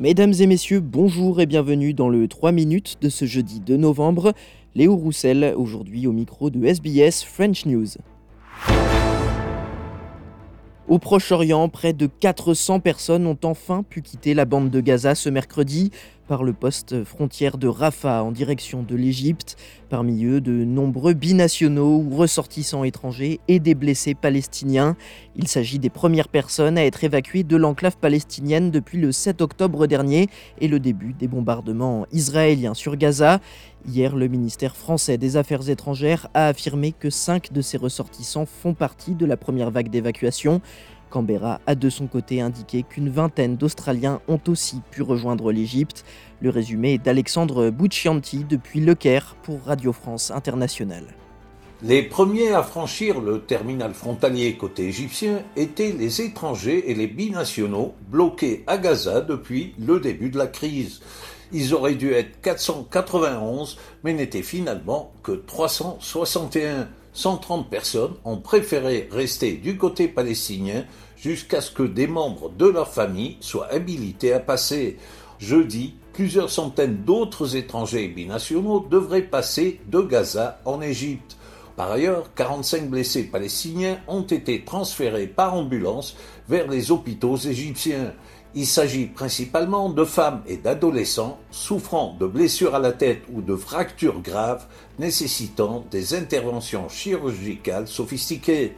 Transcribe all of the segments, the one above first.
Mesdames et messieurs, bonjour et bienvenue dans le 3 minutes de ce jeudi 2 novembre. Léo Roussel, aujourd'hui au micro de SBS French News. Au Proche-Orient, près de 400 personnes ont enfin pu quitter la bande de Gaza ce mercredi par le poste frontière de Rafah en direction de l'Égypte. Parmi eux, de nombreux binationaux ou ressortissants étrangers et des blessés palestiniens. Il s'agit des premières personnes à être évacuées de l'enclave palestinienne depuis le 7 octobre dernier et le début des bombardements israéliens sur Gaza. Hier, le ministère français des Affaires étrangères a affirmé que cinq de ses ressortissants font partie de la première vague d'évacuation. Canberra a de son côté indiqué qu'une vingtaine d'Australiens ont aussi pu rejoindre l'Égypte. Le résumé d'Alexandre Buccianti depuis Le Caire pour Radio France Internationale. Les premiers à franchir le terminal frontalier côté égyptien étaient les étrangers et les binationaux bloqués à Gaza depuis le début de la crise. Ils auraient dû être 491, mais n'étaient finalement que 361. 130 personnes ont préféré rester du côté palestinien jusqu'à ce que des membres de leur famille soient habilités à passer. Jeudi, plusieurs centaines d'autres étrangers binationaux devraient passer de Gaza en Égypte. Par ailleurs, 45 blessés palestiniens ont été transférés par ambulance vers les hôpitaux égyptiens. Il s'agit principalement de femmes et d'adolescents souffrant de blessures à la tête ou de fractures graves nécessitant des interventions chirurgicales sophistiquées.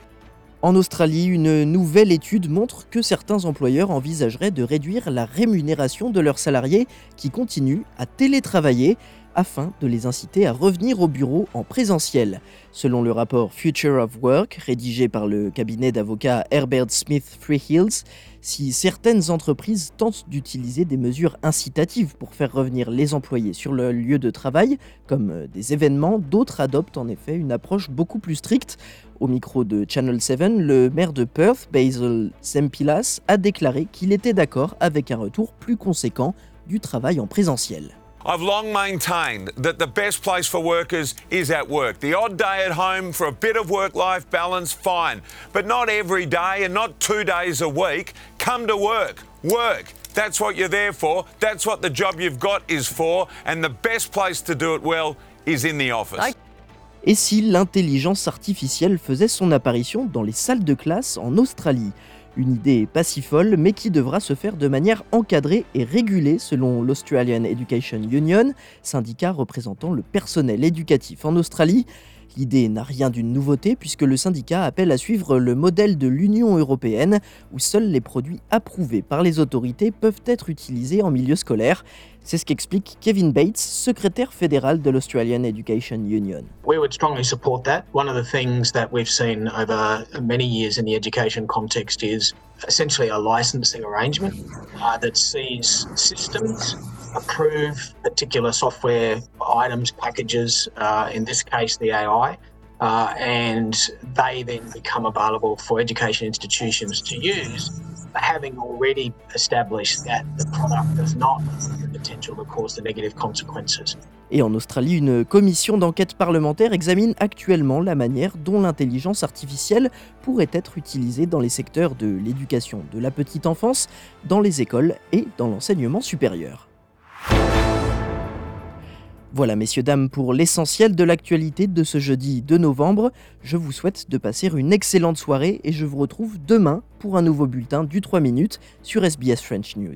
En Australie, une nouvelle étude montre que certains employeurs envisageraient de réduire la rémunération de leurs salariés qui continuent à télétravailler afin de les inciter à revenir au bureau en présentiel. Selon le rapport Future of Work, rédigé par le cabinet d'avocats Herbert Smith Freehills, si certaines entreprises tentent d'utiliser des mesures incitatives pour faire revenir les employés sur le lieu de travail, comme des événements, d'autres adoptent en effet une approche beaucoup plus stricte. Au micro de Channel 7, le maire de Perth, Basil Sempilas, a déclaré qu'il était d'accord avec un retour plus conséquent du travail en présentiel. I've long maintained that the best place for workers is at work. The odd day at home for a bit of work life balance, fine. But not every day and not two days a week. Come to work. Work. That's what you're there for. That's what the job you've got is for. And the best place to do it well is in the office. Et si l'intelligence artificielle faisait son apparition dans les salles de classe en Australie? Une idée pas si folle, mais qui devra se faire de manière encadrée et régulée selon l'Australian Education Union, syndicat représentant le personnel éducatif en Australie. L'idée n'a rien d'une nouveauté puisque le syndicat appelle à suivre le modèle de l'Union européenne où seuls les produits approuvés par les autorités peuvent être utilisés en milieu scolaire. C'est ce qu'explique Kevin Bates, secrétaire fédéral de l'Australian Education Union. We would strongly support that. One of the things that we've seen over many years in the education context is essentially a licensing arrangement uh, that sees systems approve particular software items, packages, uh, in this case the AI, uh, and they then become available for education institutions to use having already established that the product does not have the potential to cause the negative consequences. Et en Australie, une commission d'enquête parlementaire examine actuellement la manière dont l'intelligence artificielle pourrait être utilisée dans les secteurs de l'éducation de la petite enfance, dans les écoles et dans l'enseignement supérieur. Voilà, messieurs, dames, pour l'essentiel de l'actualité de ce jeudi 2 novembre. Je vous souhaite de passer une excellente soirée et je vous retrouve demain pour un nouveau bulletin du 3 minutes sur SBS French News.